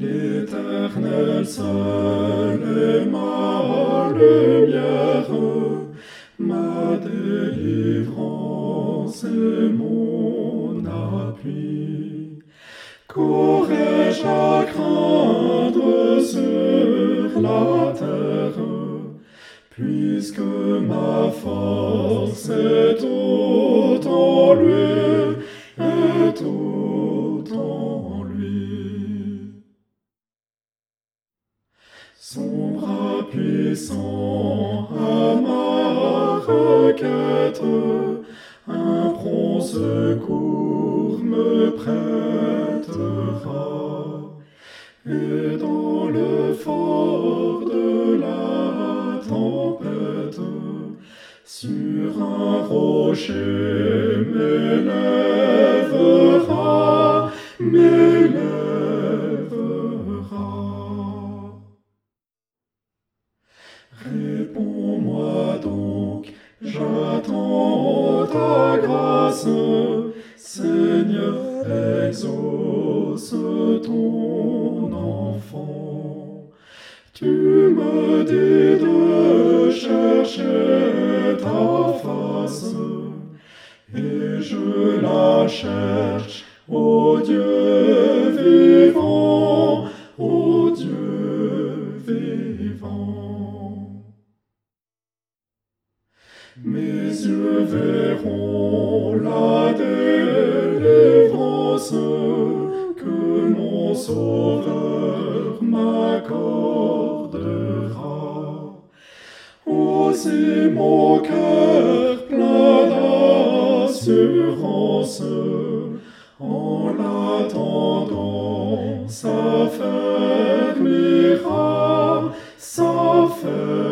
L'Éternel seul est ma lumière, ma délivrance et mon appui. Qu'aurais-je à craindre sur la terre, puisque ma force est tout en lui, Son bras puissant à ma requête, un prompt secours me prêtera. Et dans le fort de la tempête, sur un rocher m'élèvera, Réponds-moi donc, j'attends ta grâce, Seigneur, exauce ton enfant. Tu me dis de chercher ta face, et je la cherche, ô Dieu Mes yeux verront la délivrance que mon Sauveur m'accordera. Aussi mon cœur plein d'assurance, en l'attendant, s'affermira, s'affermira.